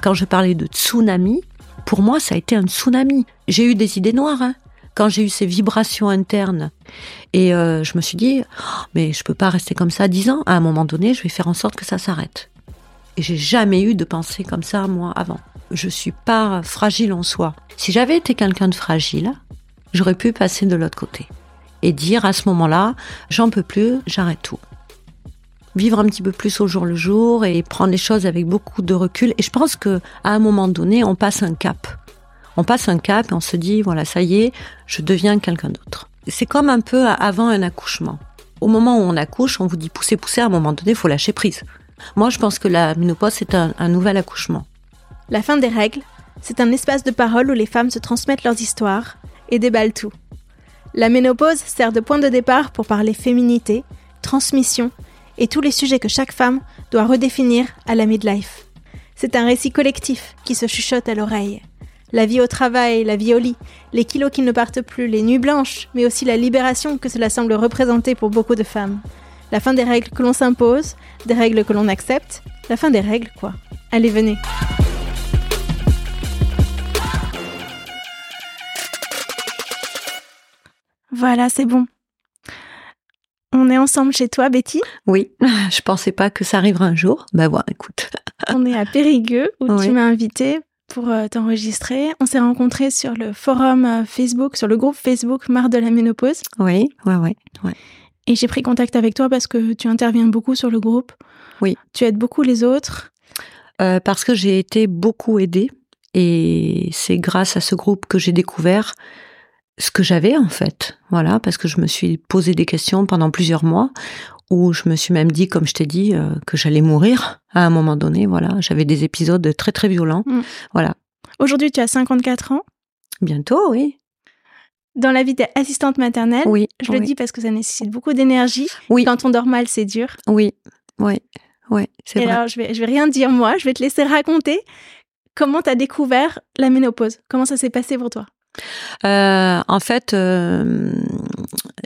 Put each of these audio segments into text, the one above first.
Quand je parlais de tsunami, pour moi, ça a été un tsunami. J'ai eu des idées noires. Hein. Quand j'ai eu ces vibrations internes, et euh, je me suis dit, oh, mais je peux pas rester comme ça dix ans. À un moment donné, je vais faire en sorte que ça s'arrête. Et j'ai jamais eu de pensée comme ça, moi, avant. Je suis pas fragile en soi. Si j'avais été quelqu'un de fragile, j'aurais pu passer de l'autre côté. Et dire à ce moment-là, j'en peux plus, j'arrête tout. Vivre un petit peu plus au jour le jour et prendre les choses avec beaucoup de recul. Et je pense que, à un moment donné, on passe un cap. On passe un cap et on se dit, voilà, ça y est, je deviens quelqu'un d'autre. C'est comme un peu avant un accouchement. Au moment où on accouche, on vous dit pousser, pousser, à un moment donné, il faut lâcher prise. Moi, je pense que la ménopause, c'est un, nouvel accouchement. La fin des règles, c'est un espace de parole où les femmes se transmettent leurs histoires et déballent tout. La ménopause sert de point de départ pour parler féminité, transmission et tous les sujets que chaque femme doit redéfinir à la midlife. C'est un récit collectif qui se chuchote à l'oreille. La vie au travail, la vie au lit, les kilos qui ne partent plus, les nuits blanches, mais aussi la libération que cela semble représenter pour beaucoup de femmes la fin des règles que l'on s'impose, des règles que l'on accepte, la fin des règles quoi. Allez, venez. Voilà, c'est bon. On est ensemble chez toi, Betty? Oui, je pensais pas que ça arriverait un jour. Ben voilà, écoute. On est à Périgueux, où tu m'as invité pour euh, t'enregistrer. On s'est rencontrés sur le forum euh, Facebook, sur le groupe Facebook Marre de la ménopause. Oui, ouais, ouais, ouais. Et j'ai pris contact avec toi parce que tu interviens beaucoup sur le groupe. Oui. Tu aides beaucoup les autres. Euh, parce que j'ai été beaucoup aidée. Et c'est grâce à ce groupe que j'ai découvert ce que j'avais en fait. Voilà, parce que je me suis posé des questions pendant plusieurs mois où je me suis même dit, comme je t'ai dit, euh, que j'allais mourir à un moment donné. Voilà, j'avais des épisodes très très violents. Mm. Voilà. Aujourd'hui, tu as 54 ans. Bientôt, oui. Dans la vie d'assistante maternelle, oui, je le dis parce que ça nécessite beaucoup d'énergie. Oui. Quand on dort mal, c'est dur. Oui, oui, oui, c'est vrai. alors, je vais, je vais rien dire moi, je vais te laisser raconter comment tu as découvert la ménopause. Comment ça s'est passé pour toi? Euh, En fait, euh,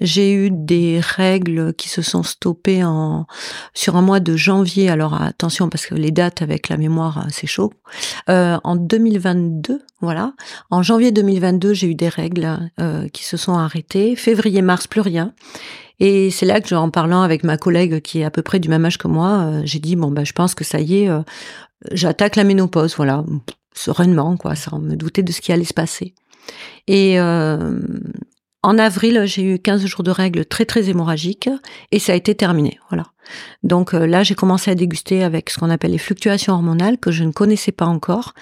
j'ai eu des règles qui se sont stoppées sur un mois de janvier. Alors attention parce que les dates avec la mémoire c'est chaud. Euh, en 2022, voilà. En janvier 2022, j'ai eu des règles qui se sont arrêtées. Février-mars, plus rien. Et c'est là que, en parlant avec ma collègue qui est à peu près du même âge que moi, j'ai dit bon ben je pense que ça y est, j'attaque la ménopause, voilà, sereinement quoi, sans me douter de ce qui allait se passer. Et euh, en avril, j'ai eu 15 jours de règles très très hémorragiques et ça a été terminé. Voilà. Donc euh, là, j'ai commencé à déguster avec ce qu'on appelle les fluctuations hormonales que je ne connaissais pas encore.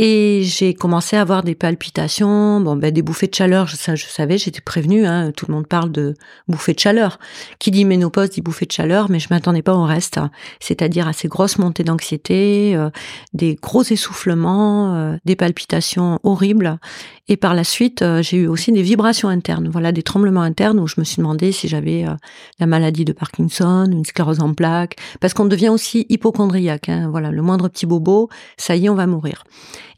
Et j'ai commencé à avoir des palpitations, bon, ben, des bouffées de chaleur, ça je savais, j'étais prévenue, hein, tout le monde parle de bouffées de chaleur. Qui dit ménopause dit bouffées de chaleur, mais je m'attendais pas au reste, hein. c'est-à-dire à ces grosses montées d'anxiété, euh, des gros essoufflements, euh, des palpitations horribles. Et par la suite, euh, j'ai eu aussi des vibrations internes, voilà, des tremblements internes où je me suis demandé si j'avais la maladie de Parkinson, une sclérose en plaques, parce qu'on devient aussi hypochondriaque, hein, voilà, le moindre petit bobo, ça y est, on va mourir.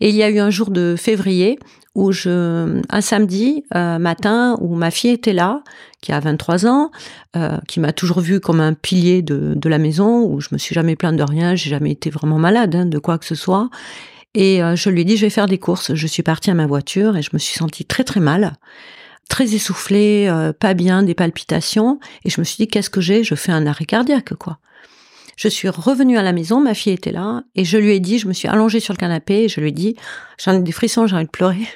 Et il y a eu un jour de février où je, un samedi euh, matin, où ma fille était là, qui a 23 ans, euh, qui m'a toujours vu comme un pilier de, de, la maison, où je me suis jamais plainte de rien, j'ai jamais été vraiment malade hein, de quoi que ce soit. Et euh, je lui ai dit, je vais faire des courses. Je suis partie à ma voiture et je me suis sentie très très mal, très essoufflée, pas bien, des palpitations. Et je me suis dit, qu'est-ce que j'ai? Je fais un arrêt cardiaque, quoi. Je suis revenue à la maison, ma fille était là, et je lui ai dit, je me suis allongée sur le canapé, et je lui ai dit, j'en ai des frissons, j'ai envie de pleurer.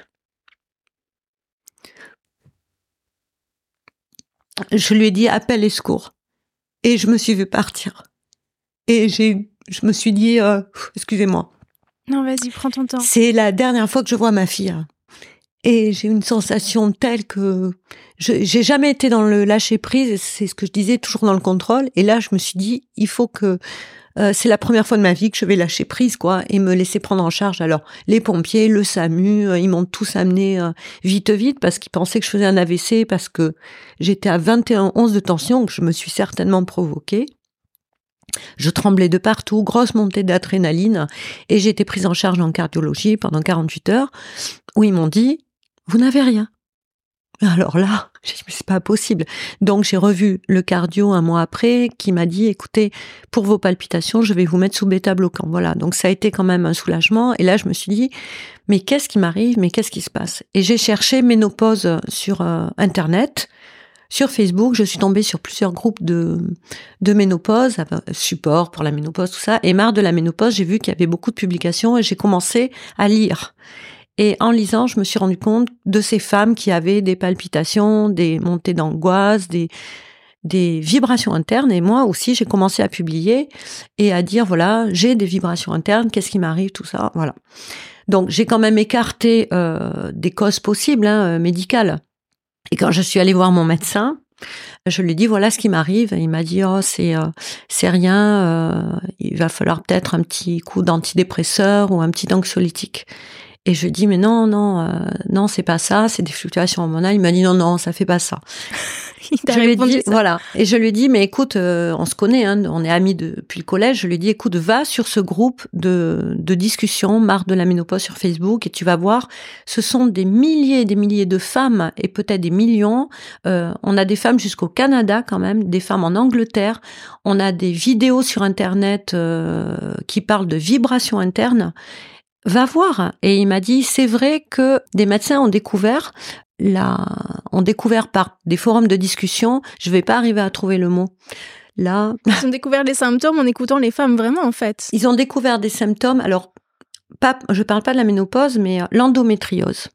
Je lui ai dit, appelle les secours. Et je me suis vue partir. Et j'ai, je me suis dit, euh, excusez-moi. Non, vas-y, prends ton temps. C'est la dernière fois que je vois ma fille. Et j'ai une sensation telle que j'ai jamais été dans le lâcher prise. C'est ce que je disais, toujours dans le contrôle. Et là, je me suis dit, il faut que euh, c'est la première fois de ma vie que je vais lâcher prise, quoi, et me laisser prendre en charge. Alors, les pompiers, le SAMU, euh, ils m'ont tous amené euh, vite, vite, parce qu'ils pensaient que je faisais un AVC, parce que j'étais à 21,11 de tension, que je me suis certainement provoquée. Je tremblais de partout, grosse montée d'adrénaline, et j'ai été prise en charge en cardiologie pendant 48 heures, où ils m'ont dit, vous n'avez rien. Alors là, c'est pas possible. Donc j'ai revu le cardio un mois après qui m'a dit écoutez, pour vos palpitations, je vais vous mettre sous bêta-bloquant. Voilà. Donc ça a été quand même un soulagement. Et là, je me suis dit mais qu'est-ce qui m'arrive? Mais qu'est-ce qui se passe? Et j'ai cherché ménopause sur euh, internet. Sur Facebook, je suis tombée sur plusieurs groupes de, de ménopause, support pour la ménopause, tout ça. Et marre de la ménopause, j'ai vu qu'il y avait beaucoup de publications et j'ai commencé à lire. Et en lisant, je me suis rendu compte de ces femmes qui avaient des palpitations, des montées d'angoisse, des, des vibrations internes. Et moi aussi, j'ai commencé à publier et à dire, voilà, j'ai des vibrations internes, qu'est-ce qui m'arrive, tout ça, voilà. Donc, j'ai quand même écarté euh, des causes possibles, hein, euh, médicales. Et quand je suis allée voir mon médecin, je lui ai dit voilà ce qui m'arrive. Il m'a dit oh c'est euh, c'est rien. Il va falloir peut-être un petit coup d'antidépresseur ou un petit anxiolytique. Et je dis mais non non euh, non c'est pas ça, c'est des fluctuations hormonales. Il m'a dit non non ça fait pas ça. je lui ai dit voilà et je lui ai dit mais écoute euh, on se connaît hein, on est amis depuis le collège. Je lui ai dit écoute va sur ce groupe de de discussion marre de la ménopause sur Facebook et tu vas voir ce sont des milliers et des milliers de femmes et peut-être des millions. Euh, on a des femmes jusqu'au Canada quand même, des femmes en Angleterre. On a des vidéos sur internet qui parlent de vibrations internes va voir. Et il m'a dit, c'est vrai que des médecins ont découvert la, ont découvert par des forums de discussion, je vais pas arriver à trouver le mot. Là. Ils ont découvert des symptômes en écoutant les femmes vraiment, en fait. Ils ont découvert des symptômes. Alors, pas, je parle pas de la ménopause, mais euh, l'endométriose,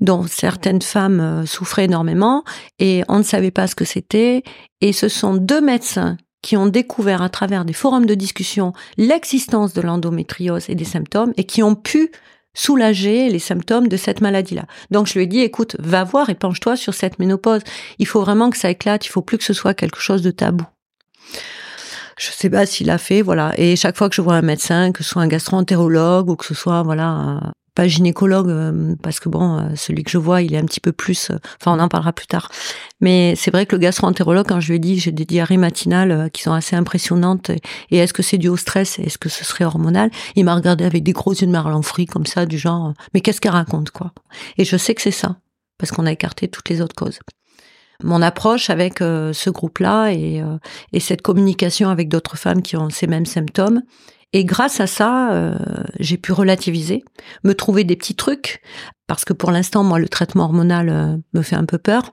dont certaines femmes euh, souffraient énormément et on ne savait pas ce que c'était. Et ce sont deux médecins qui ont découvert à travers des forums de discussion l'existence de l'endométriose et des symptômes et qui ont pu soulager les symptômes de cette maladie-là. Donc je lui ai dit, écoute, va voir et penche-toi sur cette ménopause. Il faut vraiment que ça éclate, il faut plus que ce soit quelque chose de tabou. Je sais pas s'il a fait, voilà. Et chaque fois que je vois un médecin, que ce soit un gastro-entérologue ou que ce soit, voilà, pas gynécologue euh, parce que bon, euh, celui que je vois, il est un petit peu plus. Euh, enfin, on en parlera plus tard. Mais c'est vrai que le gastro-entérologue, quand je lui ai dit j'ai des diarrhées matinales qui sont assez impressionnantes, et est-ce que c'est dû au stress, est-ce que ce serait hormonal, il m'a regardé avec des gros yeux de marlanfri comme ça, du genre mais qu'est-ce qu'elle raconte quoi? Et je sais que c'est ça parce qu'on a écarté toutes les autres causes. Mon approche avec ce groupe-là et, et cette communication avec d'autres femmes qui ont ces mêmes symptômes, et grâce à ça, euh, j'ai pu relativiser, me trouver des petits trucs, parce que pour l'instant, moi, le traitement hormonal euh, me fait un peu peur.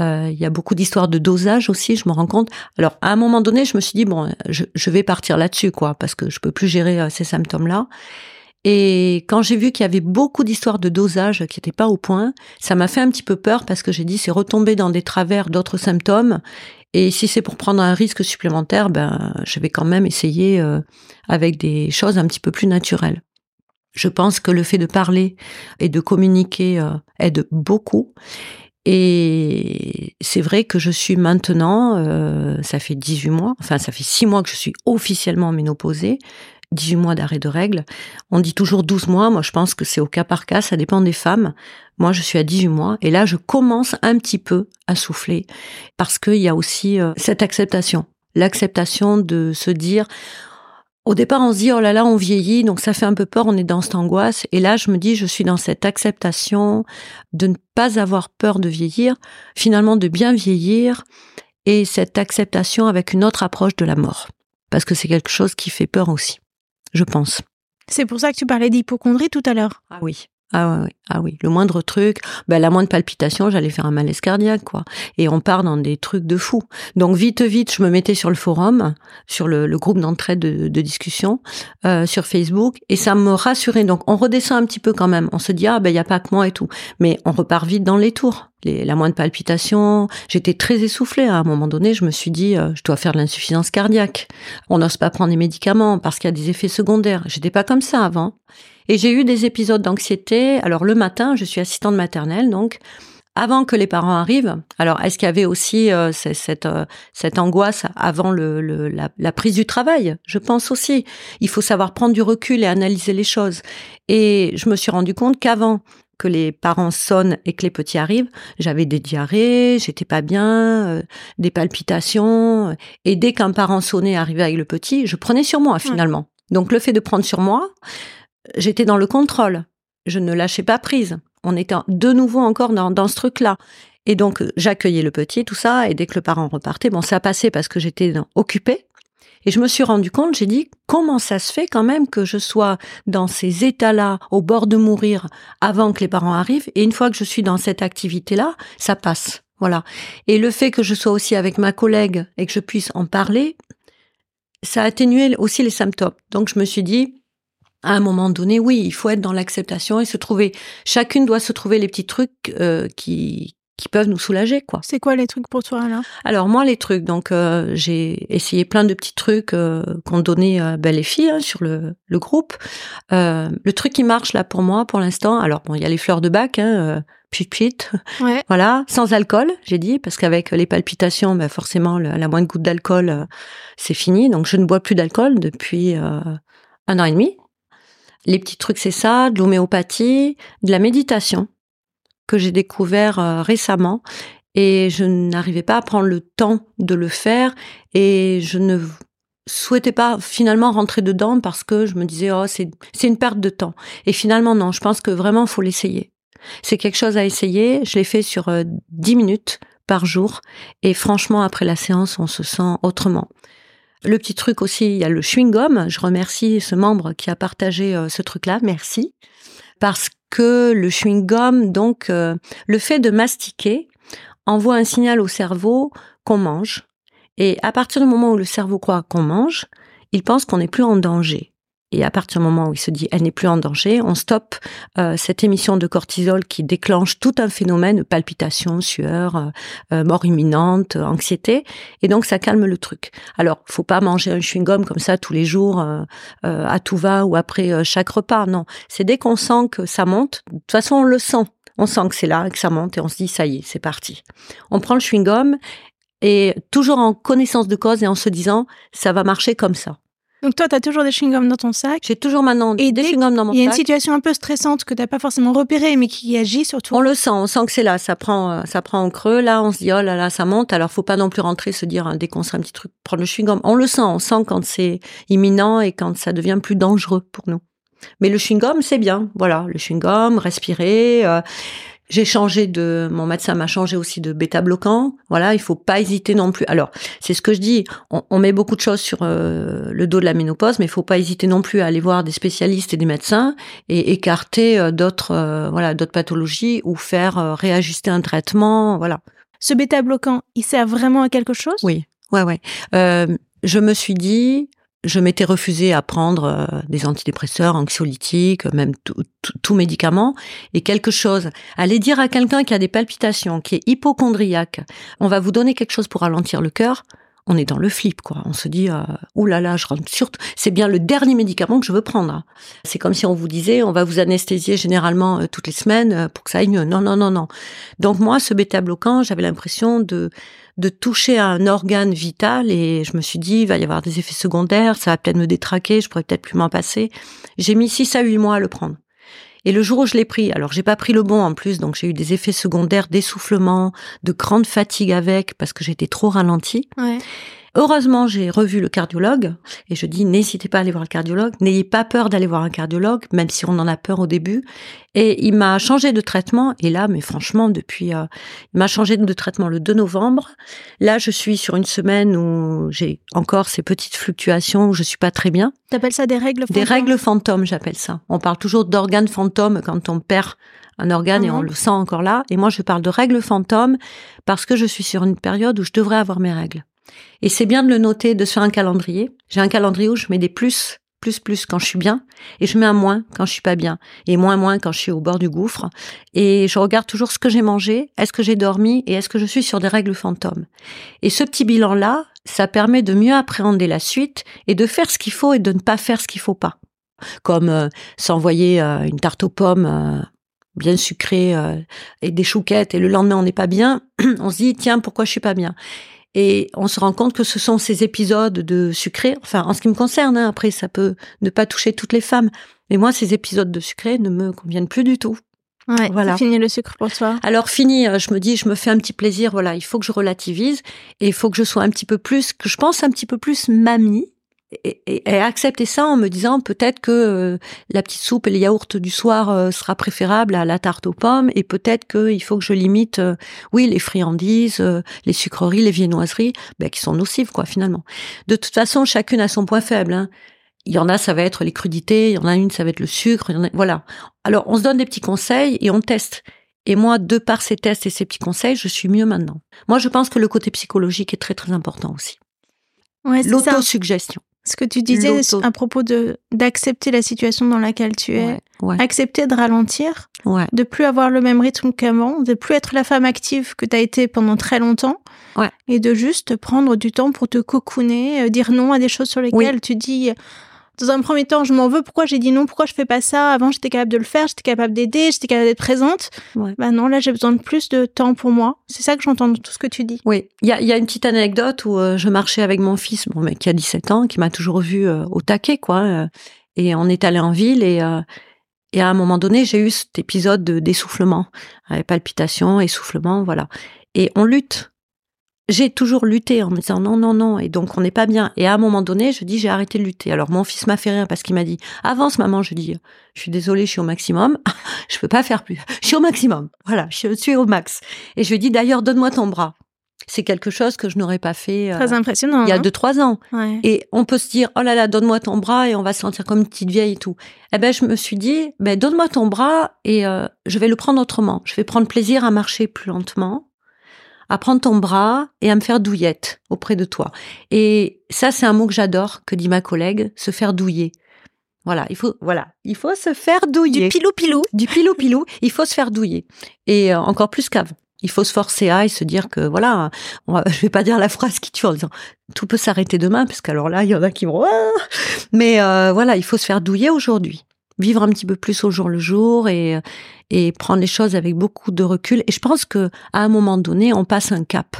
Euh, il y a beaucoup d'histoires de dosage aussi, je me rends compte. Alors, à un moment donné, je me suis dit, bon, je, vais partir là-dessus, quoi, parce que je peux plus gérer ces symptômes-là. Et quand j'ai vu qu'il y avait beaucoup d'histoires de dosage qui n'étaient pas au point, ça m'a fait un petit peu peur parce que j'ai dit c'est retomber dans des travers d'autres symptômes et si c'est pour prendre un risque supplémentaire, ben, je vais quand même essayer euh, avec des choses un petit peu plus naturelles. Je pense que le fait de parler et de communiquer euh, aide beaucoup. Et c'est vrai que je suis maintenant, euh, ça fait 18 mois, enfin ça fait 6 mois que je suis officiellement ménopausée, 18 mois d'arrêt de règles. On dit toujours 12 mois, moi je pense que c'est au cas par cas, ça dépend des femmes. Moi je suis à 18 mois et là je commence un petit peu à souffler parce qu'il y a aussi euh, cette acceptation. L'acceptation de se dire, au départ, on se dit, oh là là, on vieillit, donc ça fait un peu peur, on est dans cette angoisse. Et là, je me dis, je suis dans cette acceptation de ne pas avoir peur de vieillir, finalement de bien vieillir, et cette acceptation avec une autre approche de la mort. Parce que c'est quelque chose qui fait peur aussi, je pense. C'est pour ça que tu parlais d'hypochondrie tout à l'heure. Ah oui. Ah oui, ah oui, le moindre truc, ben la moindre palpitation, j'allais faire un malaise cardiaque quoi. Et on part dans des trucs de fou. Donc vite vite, je me mettais sur le forum, sur le, groupe d'entraide de, de, discussion euh, sur Facebook, et ça me rassurait. Donc on redescend un petit peu quand même. On se dit ah ben il y a pas que moi et tout, mais on repart vite dans les tours. Les, la moindre palpitation, j'étais très essoufflée à un moment donné. Je me suis dit euh, je dois faire de l'insuffisance cardiaque. On n'ose pas prendre des médicaments parce qu'il y a des effets secondaires. J'étais pas comme ça avant. Et j'ai eu des épisodes d'anxiété. Alors le matin, je suis assistante maternelle, donc avant que les parents arrivent. Alors est-ce qu'il y avait aussi euh, cette, euh, cette angoisse avant le, la, la, prise du travail? Je pense aussi. Il faut savoir prendre du recul et analyser les choses. Et je me suis rendu compte qu'avant que les parents sonnent et que les petits arrivent, j'avais des diarrhées, j'étais pas bien, euh, des palpitations. Et dès qu'un parent sonnait, arrivait avec le petit, je prenais sur moi finalement. Donc le fait de prendre sur moi, j'étais dans le contrôle. Je ne lâchais pas prise. On était de nouveau encore dans, ce truc-là. Et donc, j'accueillais le petit, tout ça, et dès que le parent repartait, bon, ça passait parce que j'étais occupée. Et je me suis rendu compte, j'ai dit, comment ça se fait quand même que je sois dans ces états-là, au bord de mourir, avant que les parents arrivent, et une fois que je suis dans cette activité-là, ça passe. Voilà. Et le fait que je sois aussi avec ma collègue et que je puisse en parler, ça a atténué aussi les symptômes. Donc je me suis dit, à un moment donné, oui, il faut être dans l'acceptation et se trouver. Chacune doit se trouver les petits trucs euh, qui qui peuvent nous soulager, quoi. C'est quoi les trucs pour toi là Alors moi, les trucs, donc euh, j'ai essayé plein de petits trucs euh, qu'on donnait euh, ben, les filles hein, sur le, le groupe. Euh, le truc qui marche là pour moi, pour l'instant, alors bon, il y a les fleurs de bac, hein, pit pit, ouais. voilà, sans alcool, j'ai dit, parce qu'avec les palpitations, ben, forcément, la moindre goutte d'alcool, c'est fini. Donc je ne bois plus d'alcool depuis un an et demi. Les petits trucs, c'est ça, de l'homéopathie, de la méditation que j'ai découvert euh, récemment. Et je n'arrivais pas à prendre le temps de le faire et je ne souhaitais pas finalement rentrer dedans parce que je me disais oh c'est une perte de temps. Et finalement non je pense que vraiment faut l'essayer. C'est quelque chose à essayer. Je l'ai fait sur euh, dix minutes par jour. Et franchement après la séance on se sent autrement le petit truc aussi, il y a le chewing-gum. Je remercie ce membre qui a partagé euh, ce truc-là. Merci. Parce que le chewing-gum, donc, euh, le fait de mastiquer envoie un signal au cerveau qu'on mange. Et à partir du moment où le cerveau croit qu'on mange, il pense qu'on n'est plus en danger. Et à partir du moment où il se dit elle n'est plus en danger, on stoppe euh, cette émission de cortisol qui déclenche tout un phénomène, palpitation, sueur, euh, euh, mort imminente, anxiété, et donc ça calme le truc. Alors, faut pas manger un chewing-gum comme ça tous les jours à tout va ou après chaque repas, non. C'est dès qu'on sent que ça monte, de toute façon on le sent, on sent que c'est là, que ça monte, et on se dit ça y est, c'est parti. On prend le chewing-gum et toujours en connaissance de cause et en se disant ça va marcher comme ça. Donc toi, tu as toujours des chewing-gums dans ton sac. J'ai toujours maintenant et des chewing-gums dans mon sac. Il y a une situation un peu stressante que tu n'as pas forcément repérée, mais qui agit surtout. On le sent, on sent que c'est là, ça prend, euh, ça prend en creux. Là, on se dit oh là là, ça monte. Alors faut pas non plus rentrer, se dire hein, dès qu'on sent un petit truc, prendre le chewing-gum. On le sent, on sent quand c'est imminent et quand ça devient plus dangereux pour nous. Mais le chewing-gum, c'est bien. Voilà, le chewing-gum, respirer. Euh, j'ai changé de, mon médecin m'a changé aussi de bêta bloquant. Voilà, il faut pas hésiter non plus. Alors, c'est ce que je dis. On, met beaucoup de choses sur euh, le dos de la ménopause, mais il faut pas hésiter non plus à aller voir des spécialistes et des médecins et écarter euh, d'autres, euh, voilà, d'autres pathologies ou faire réajuster un traitement. Voilà. Ce bêta bloquant, il sert vraiment à quelque chose? Oui, ouais, ouais. je me suis dit, je m'étais refusé à prendre euh, des antidépresseurs, anxiolytiques, même tout, médicament, et quelque chose. Aller dire à quelqu'un qui a des palpitations, qui est hypochondriaque, on va vous donner quelque chose pour ralentir le cœur. on est dans le flip, quoi. On se dit, euh, là, je rentre surtout. C'est bien le dernier médicament que je veux prendre. C'est comme si on vous disait, on va vous anesthésier généralement euh, toutes les semaines euh, pour que ça aille mieux. Non, non, non, non. Donc moi, ce bêta bloquant, j'avais l'impression de de toucher à un organe vital et je me suis dit, il va y avoir des effets secondaires, ça va peut-être me détraquer, je pourrais peut-être plus m'en passer. J'ai mis six à huit mois à le prendre. Et le jour où je l'ai pris, alors j'ai pas pris le bon en plus, donc j'ai eu des effets secondaires d'essoufflement, de grande fatigue avec parce que j'étais trop ralentie. Ouais. Heureusement, j'ai revu le cardiologue et je dis n'hésitez pas à aller voir le cardiologue, n'ayez pas peur d'aller voir un cardiologue, même si on en a peur au début. Et il m'a changé de traitement et là, mais franchement, depuis, euh, il m'a changé de traitement le 2 novembre. Là, je suis sur une semaine où j'ai encore ces petites fluctuations où je suis pas très bien. T'appelles ça des règles Des règles fantômes, j'appelle ça. On parle toujours d'organes fantômes quand on perd un organe et on Mhm. le sent encore là. Et moi, je parle de règles fantômes parce que je suis sur une période où je devrais avoir mes règles. Et c'est bien de le noter, de se faire un calendrier. J'ai un calendrier où je mets des plus, plus, plus quand je suis bien, et je mets un moins quand je suis pas bien, et moins, moins quand je suis au bord du gouffre. Et je regarde toujours ce que j'ai mangé, est-ce que j'ai dormi, et est-ce que je suis sur des règles fantômes. Et ce petit bilan-là, ça permet de mieux appréhender la suite et de faire ce qu'il faut et de ne pas faire ce qu'il faut pas. Comme euh, s'envoyer euh, une tarte aux pommes euh, bien sucrée et des chouquettes, et le lendemain on n'est pas bien, on se dit tiens pourquoi je suis pas bien? Et on se rend compte que ce sont ces épisodes de sucré, enfin en ce qui me concerne, hein, après ça peut ne pas toucher toutes les femmes, mais moi ces épisodes de sucré ne me conviennent plus du tout. Ouais, Voilà. fini le sucre pour toi. Alors fini, euh, je me dis, je me fais un petit plaisir, voilà, il faut que je relativise et il faut que je sois un petit peu plus, que je pense un petit peu plus mamie et, et- et accepter ça en me disant peut-être que euh, la petite soupe et les yaourts du soir euh, sera préférable à la tarte aux pommes et peut-être qu'il faut que je limite, euh, oui, les friandises, euh, les sucreries, les viennoiseries, ben, qui sont nocives quoi finalement. De toute façon, chacune a son point faible. Hein. Il y en a, ça va être les crudités, il y en a une, ça va être le sucre, il y en a, voilà. Alors, on se donne des petits conseils et on teste. Et moi, de par ces tests et ces petits conseils, je suis mieux maintenant. Moi, je pense que le côté psychologique est très très important aussi. Ouais. L'autosuggestion. Ce que tu disais à propos de d'accepter la situation dans laquelle tu es, Ouais, ouais, accepter de ralentir, ouais. de plus avoir le même rythme qu'avant, de plus être la femme active que tu as été pendant très longtemps, Ouais. et de juste prendre du temps pour te cocooner, euh, dire non à des choses sur lesquelles tu dis. Dans un premier temps, je m'en veux. Pourquoi j'ai dit non? Pourquoi je fais pas ça? Avant, j'étais capable de le faire. J'étais capable d'aider. J'étais capable d'être présente. Ouais. Bah non, là, j'ai besoin de plus de temps pour moi. C'est ça que j'entends dans tout ce que tu dis. Oui, il y a, y a une petite anecdote où euh, je marchais avec mon fils, bon, mais qui a 17 ans, qui m'a toujours vu euh, au taquet, quoi. euh, et on est allé en ville et, et à un moment donné, j'ai eu cet épisode de- d'essoufflement, avec palpitations, essoufflement, voilà. Et on lutte. J'ai toujours lutté en me disant non, non, non, et donc on n'est pas bien. Et à un moment donné, je dis j'ai arrêté de lutter. Alors mon fils m'a fait rire parce qu'il m'a dit avance maman. Je dis je suis désolée, je suis au maximum, je peux pas faire plus. Je suis au maximum, voilà, je suis au max. Et je lui dis d'ailleurs donne-moi ton bras. C'est quelque chose que je n'aurais pas fait euh, Très impressionnant. il y a hein deux trois ans. Ouais. Et on peut se dire oh là là donne-moi ton bras et on va se sentir comme une petite vieille et tout. Eh ben je me suis dit ben donne-moi ton bras et euh, je vais le prendre autrement. Je vais prendre plaisir à marcher plus lentement, à prendre ton bras et à me faire douillette auprès de toi. Et ça c'est un mot que j'adore que dit ma collègue, se faire douiller. Voilà, il faut voilà, il faut se faire douiller Du pilou-pilou. du pilou pilou, il faut se faire douiller. Et euh, encore plus qu'avant. Il faut se forcer à et se dire que voilà, on va- je vais pas dire la phrase qui tue en disant tout peut s'arrêter demain parce qu'alors là il y en a qui vont Ah mais euh, voilà il faut se faire douiller aujourd'hui vivre un petit peu plus au jour le jour et et prendre les choses avec beaucoup de recul et je pense que à un moment donné on passe un cap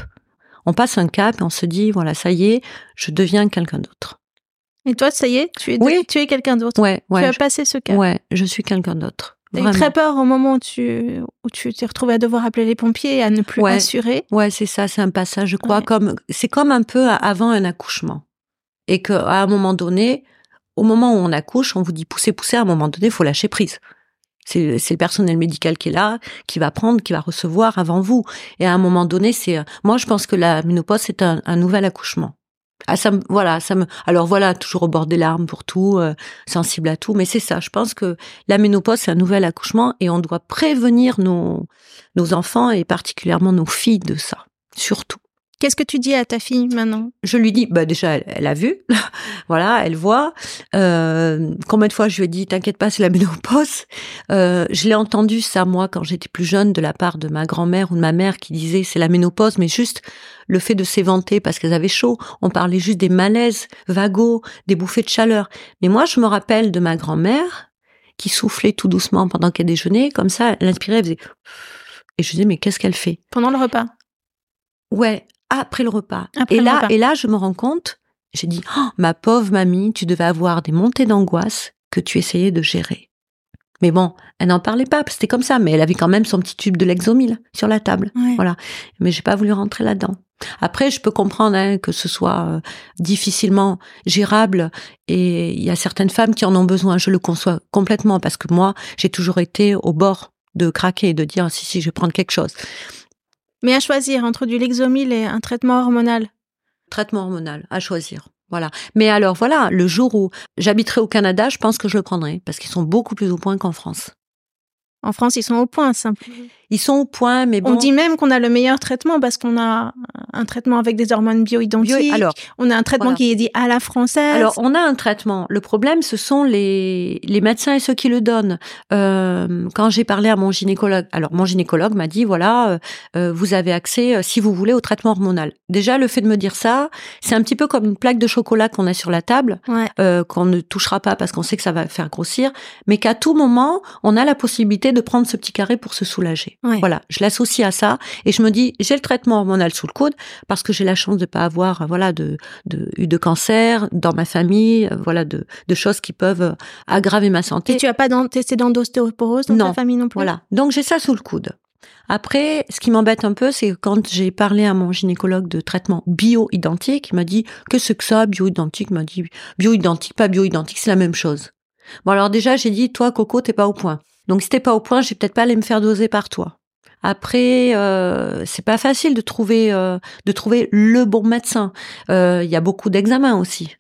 on passe un cap et on se dit voilà ça y est je deviens quelqu'un d'autre Et toi, ça y est, tu es, Oui. tu es quelqu'un d'autre. ouais tu ouais as je- passé ce cap. ouais je suis quelqu'un d'autre T'as eu très peur au moment où tu où tu t'es retrouvé à devoir appeler les pompiers et à ne plus Ouais. assurer. Ouais, c'est ça, c'est un passage, je crois, Ouais. comme c'est comme un peu avant un accouchement, et que à un moment donné, au moment où on accouche, on vous dit pousser, pousser. À un moment donné, il faut lâcher prise. C'est le personnel médical qui est là, qui va prendre, qui va recevoir avant vous. Et à un moment donné, c'est euh, moi, je pense que la ménopause c'est un, un nouvel accouchement. Ah, ça me, voilà, ça me. Alors voilà, toujours au bord des larmes pour tout, euh, sensible à tout, mais c'est ça. Je pense que la ménopause c'est un nouvel accouchement et on doit prévenir nos nos enfants et particulièrement nos filles de ça, surtout. Qu'est-ce que tu dis à ta fille maintenant? Je lui dis, bah déjà, elle, a vu, voilà, elle voit. Euh, combien de fois je lui ai dit, t'inquiète pas, c'est la ménopause. Euh, je l'ai entendu ça moi quand j'étais plus jeune de la part de ma grand-mère ou de ma mère qui disait c'est la ménopause, mais juste le fait de s'éventer parce qu'elles avaient chaud. On parlait juste des malaises vagos, des bouffées de chaleur. Mais moi, je me rappelle de ma grand-mère qui soufflait tout doucement pendant qu'elle déjeunait, comme ça, elle inspirait, elle faisait. Et je disais, mais qu'est-ce qu'elle fait? Pendant le repas? Ouais, après le repas. et là, et là, je me rends compte, j'ai dit, oh, ma pauvre mamie, tu devais avoir des montées d'angoisse que tu essayais de gérer. Mais bon, elle n'en parlait pas, c'était comme ça, mais elle avait quand même son petit tube de Lexomil sur la table. Voilà. Mais j'ai pas voulu rentrer là-dedans. Après, je peux comprendre hein, que ce soit euh, difficilement gérable et il y a certaines femmes qui en ont besoin. Je le conçois complètement parce que moi, j'ai toujours été au bord de craquer et de dire si si, je vais prendre quelque chose. Mais à choisir entre du Lexomil et un traitement hormonal. Traitement hormonal, à choisir. Voilà. Mais alors voilà, le jour où j'habiterai au Canada, je pense que je le prendrai parce qu'ils sont beaucoup plus au point qu'en France. En France, ils sont au point, simple. Ils sont au point, mais bon. On dit même qu'on a le meilleur traitement parce qu'on a un traitement avec des hormones bioidentiques. alors, on a un traitement qui est dit à la française. Alors, on a un traitement. Le problème, ce sont les, les médecins et ceux qui le donnent. Euh, quand j'ai parlé à mon gynécologue, alors mon gynécologue m'a dit voilà, euh, euh, vous avez accès, si vous voulez, au traitement hormonal. Déjà, le fait de me dire ça, c'est un petit peu comme une plaque de chocolat qu'on a sur la table, qu'on ne touchera pas parce qu'on sait que ça va faire grossir, mais qu'à tout moment, on a la possibilité de prendre ce petit carré pour se soulager. Voilà, je l'associe à ça et je me dis j'ai le traitement hormonal sous le coude parce que j'ai la chance de pas avoir voilà de, de eu de cancer dans ma famille, voilà de, de choses qui peuvent aggraver ma santé. Et tu as pas testé d'endostéoporose dans ta famille non plus? Voilà, donc j'ai ça sous le coude. Après, ce qui m'embête un peu, c'est quand j'ai parlé à mon gynécologue de traitement bio-identique, il m'a dit que ce que ça, bio-identique, il m'a dit bio-identique, pas bio-identique, c'est la même chose. Bon alors déjà, j'ai dit toi Coco, t'es pas au point. Donc si t'es pas au point, je peut-être pas aller me faire doser par toi. Après, euh, c'est pas facile de trouver euh, de trouver le bon médecin. Euh, il y a beaucoup d'examens aussi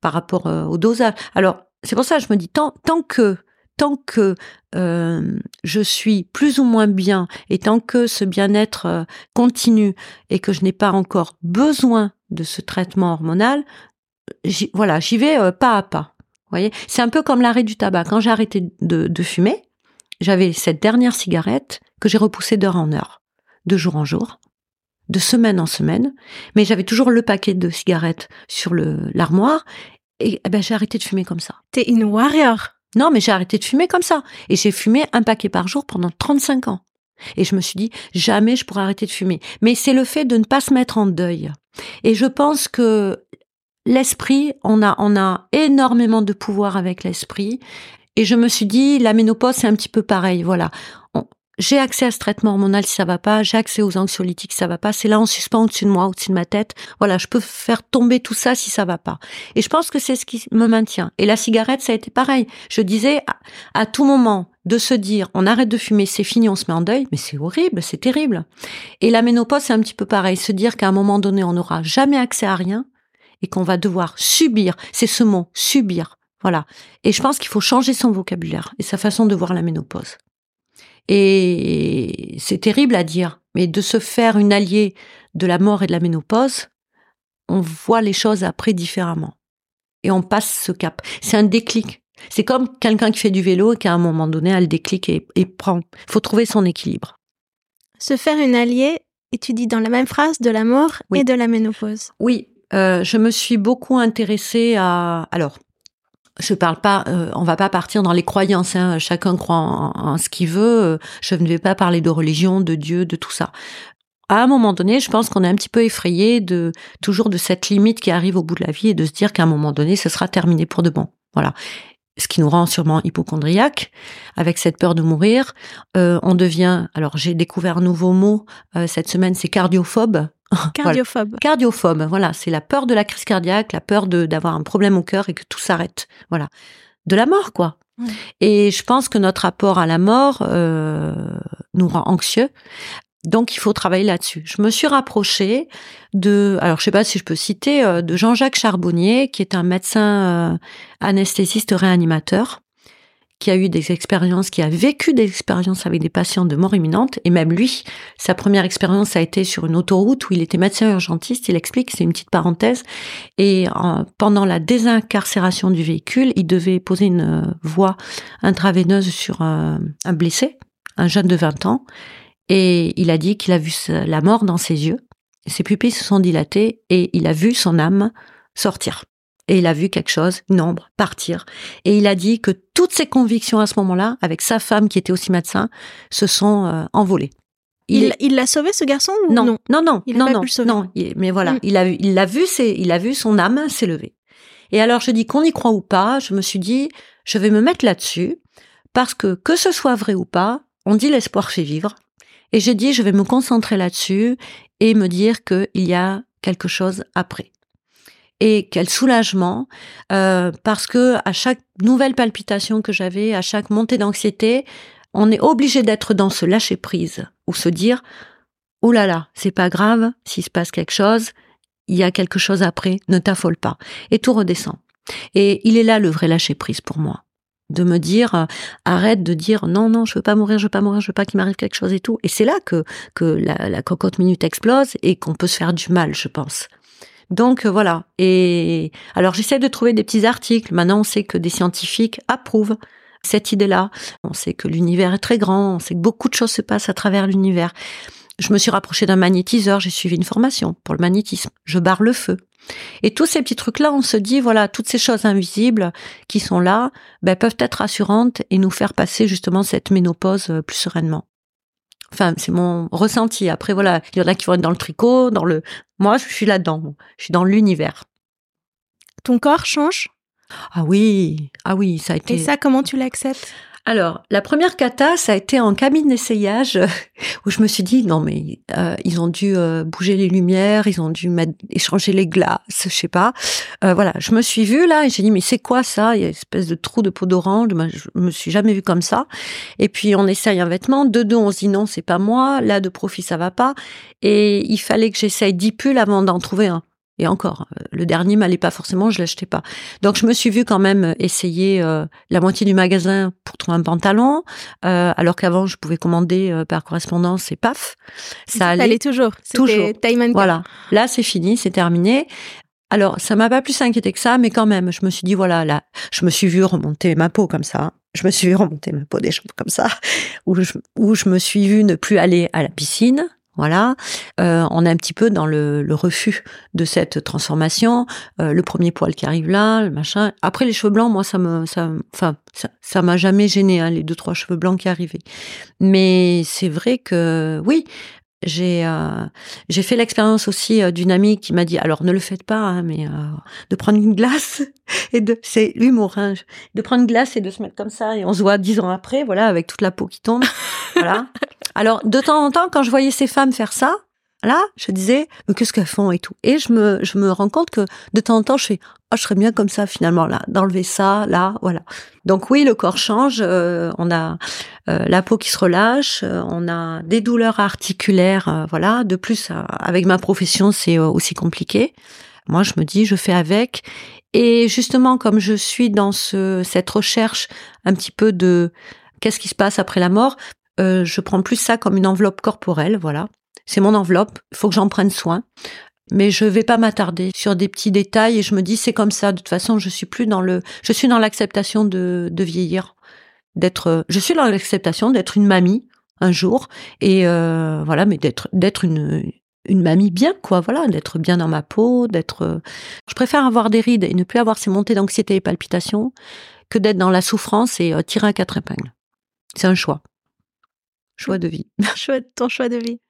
par rapport euh, au dosage. Alors c'est pour ça que je me dis tant tant que tant que je suis plus ou moins bien et tant que ce bien-être continue et que je n'ai pas encore besoin de ce traitement hormonal, voilà, j'y vais pas à pas. voyez, c'est un peu comme l'arrêt du tabac. Quand j'ai arrêté de, de fumer, j'avais cette dernière cigarette que j'ai repoussée d'heure en heure, de jour en jour, de semaine en semaine, mais j'avais toujours le paquet de cigarettes sur le l'armoire et eh ben j'ai arrêté de fumer comme ça. T'es une warrior. Non, mais j'ai arrêté de fumer comme ça et j'ai fumé un paquet par jour pendant 35 ans. Et je me suis dit jamais je pourrais arrêter de fumer. Mais c'est le fait de ne pas se mettre en deuil. Et je pense que l'esprit, on a on a énormément de pouvoir avec l'esprit et je me suis dit, la ménopause, c'est un petit peu pareil. Voilà. J'ai accès à ce traitement hormonal si ça va pas, j'ai accès aux anxiolytiques si ça va pas, c'est là en suspens au-dessus de moi, au-dessus de ma tête. Voilà, je peux faire tomber tout ça si ça va pas. Et je pense que c'est ce qui me maintient. Et la cigarette, ça a été pareil. Je disais à, tout moment de se dire, on arrête de fumer, c'est fini, on se met en deuil, mais c'est horrible, c'est terrible. Et la ménopause, c'est un petit peu pareil. Se dire qu'à un moment donné, on n'aura jamais accès à rien et qu'on va devoir subir, c'est ce mot, subir, voilà. Et je pense qu'il faut changer son vocabulaire et sa façon de voir la ménopause. Et c'est terrible à dire, mais de se faire une alliée de la mort et de la ménopause, on voit les choses après différemment. Et on passe ce cap. C'est un déclic. C'est comme quelqu'un qui fait du vélo et qui à un moment donné a le déclic et, et prend. Il faut trouver son équilibre. Se faire une alliée, et tu dis dans la même phrase de la mort et de la ménopause. Oui, euh, je me suis beaucoup intéressée à. Alors, je parle pas, euh, on va pas partir dans les croyances. Hein, chacun croit en, ce qu'il veut. Je ne vais pas parler de religion, de Dieu, de tout ça. À un moment donné, je pense qu'on est un petit peu effrayé de toujours de cette limite qui arrive au bout de la vie et de se dire qu'à un moment donné, ce sera terminé pour de bon. Voilà. Ce qui nous rend sûrement hypochondriaque, avec cette peur de mourir. Euh, on devient, alors j'ai découvert un nouveau mot euh, cette semaine, c'est cardiophobe. Cardiophobe. Cardiophobe, voilà, c'est la peur de la crise cardiaque, la peur de d'avoir un problème au cœur et que tout s'arrête. Voilà, de la mort, quoi. Et je pense que notre rapport à la mort euh, nous rend anxieux. Donc il faut travailler là-dessus. Je me suis rapprochée de, alors je sais pas si je peux citer, euh, de Jean-Jacques Charbonnier, qui est un médecin euh, anesthésiste réanimateur, qui a eu des expériences, qui a vécu des expériences avec des patients de mort imminente. Et même lui, sa première expérience a été sur une autoroute où il était médecin urgentiste. Il explique, c'est une petite parenthèse. Et pendant la désincarcération du véhicule, il devait poser une euh, voie intraveineuse sur un, un blessé, un jeune de 20 ans. Et il a dit qu'il a vu la mort dans ses yeux. Ses pupilles se sont dilatées et il a vu son âme sortir et il a vu quelque chose, une ombre, partir. Et il a dit que toutes ses convictions à ce moment-là, avec sa femme qui était aussi médecin, se sont euh, envolées. Il, il l'a sauvé ce garçon ou non Non, non, non, il non, non, non. Mais voilà, Mm. il a, il l'a vu, c'est, il a vu son âme s'élever. Et alors je dis qu'on y croit ou pas, je me suis dit, je vais me mettre là-dessus parce que que ce soit vrai ou pas, on dit l'espoir fait vivre. Et j'ai dit, je vais me concentrer là-dessus et me dire qu'il y a quelque chose après et quel soulagement euh, parce que à chaque nouvelle palpitation que j'avais, à chaque montée d'anxiété, on est obligé d'être dans ce lâcher prise ou se dire oh là là, c'est pas grave, s'il se passe quelque chose, il y a quelque chose après, ne t'affole pas et tout redescend. Et il est là le vrai lâcher prise pour moi. De me dire, euh, arrête de dire non, non, je veux pas mourir, je veux pas mourir, je veux pas qu'il m'arrive quelque chose et tout. Et c'est là que, que la, cocotte minute explose et qu'on peut se faire du mal, je pense. Donc euh, voilà. Et alors j'essaie de trouver des petits articles. Maintenant, on sait que des scientifiques approuvent cette idée-là. On sait que l'univers est très grand. On sait que beaucoup de choses se passent à travers l'univers. Je me suis rapprochée d'un magnétiseur. J'ai suivi une formation pour le magnétisme. Je barre le feu. Et tous ces petits trucs-là, on se dit, voilà, toutes ces choses invisibles qui sont là, ben, peuvent être rassurantes et nous faire passer justement cette ménopause euh, plus sereinement. Enfin, c'est mon ressenti. Après, voilà, il y en a qui vont être dans le tricot, dans le. Moi, je suis là-dedans. Je suis dans l'univers. Ton corps change? Ah oui, ah oui, ça a été. Et ça, comment tu l'acceptes? Alors, la première cata, ça a été en cabine d'essayage où je me suis dit non mais euh, ils ont dû euh, bouger les lumières, ils ont dû échanger les glaces, je sais pas. Euh, voilà, je me suis vue là et j'ai dit mais c'est quoi ça? Il y a une espèce de trou de peau d'orange. Je me suis jamais vue comme ça. Et puis on essaye un vêtement, de deux on se dit non c'est pas moi, là de profit ça va pas. Et il fallait que j'essaye dix pulls avant d'en trouver un. Et encore, le dernier m'allait pas forcément, je l'achetais pas. Donc je me suis vue quand même essayer euh, la moitié du magasin pour trouver un pantalon, euh, alors qu'avant je pouvais commander euh, par correspondance et paf, ça allait. allait toujours. Toujours. mannequin. Voilà, là c'est fini, c'est terminé. Alors ça m'a pas plus inquiété que ça, mais quand même, je me suis dit voilà, là, je me suis vue remonter ma peau comme ça. Je me suis vue remonter ma peau des cheveux comme ça, où je, où je me suis vue ne plus aller à la piscine. Voilà, Euh, on est un petit peu dans le, refus de cette transformation. Euh, le premier poil qui arrive là, le machin. Après les cheveux blancs, moi ça me, ça, enfin ça, ça m'a jamais gêné hein, les deux trois cheveux blancs qui arrivaient. Mais c'est vrai que oui, j'ai euh, j'ai fait l'expérience aussi euh, d'une amie qui m'a dit alors ne le faites pas hein, mais euh, de prendre une glace et de c'est l'humour hein, de prendre une glace et de se mettre comme ça et on se voit dix ans après voilà avec toute la peau qui tombe voilà. Alors de temps en temps quand je voyais ces femmes faire ça là je disais mais qu'est-ce qu'elles font et tout et je me je me rends compte que de temps en temps je fais oh je serais bien comme ça finalement là d'enlever ça là voilà donc oui le corps change euh, on a euh, la peau qui se relâche, euh, on a des douleurs articulaires, euh, voilà. De plus, euh, avec ma profession, c'est euh, aussi compliqué. Moi, je me dis, je fais avec. Et justement, comme je suis dans ce, cette recherche un petit peu de qu'est-ce qui se passe après la mort, euh, je prends plus ça comme une enveloppe corporelle, voilà. C'est mon enveloppe, il faut que j'en prenne soin. Mais je vais pas m'attarder sur des petits détails et je me dis c'est comme ça. De toute façon, je suis plus dans le, je suis dans l'acceptation de, vieillir d'être je suis dans l'acceptation d'être une mamie un jour et euh, voilà mais d'être d'être une une mamie bien quoi voilà d'être bien dans ma peau d'être je préfère avoir des rides et ne plus avoir ces montées d'anxiété et palpitations que d'être dans la souffrance et euh, tirer à quatre épingles c'est un choix choix de vie ton choix de vie.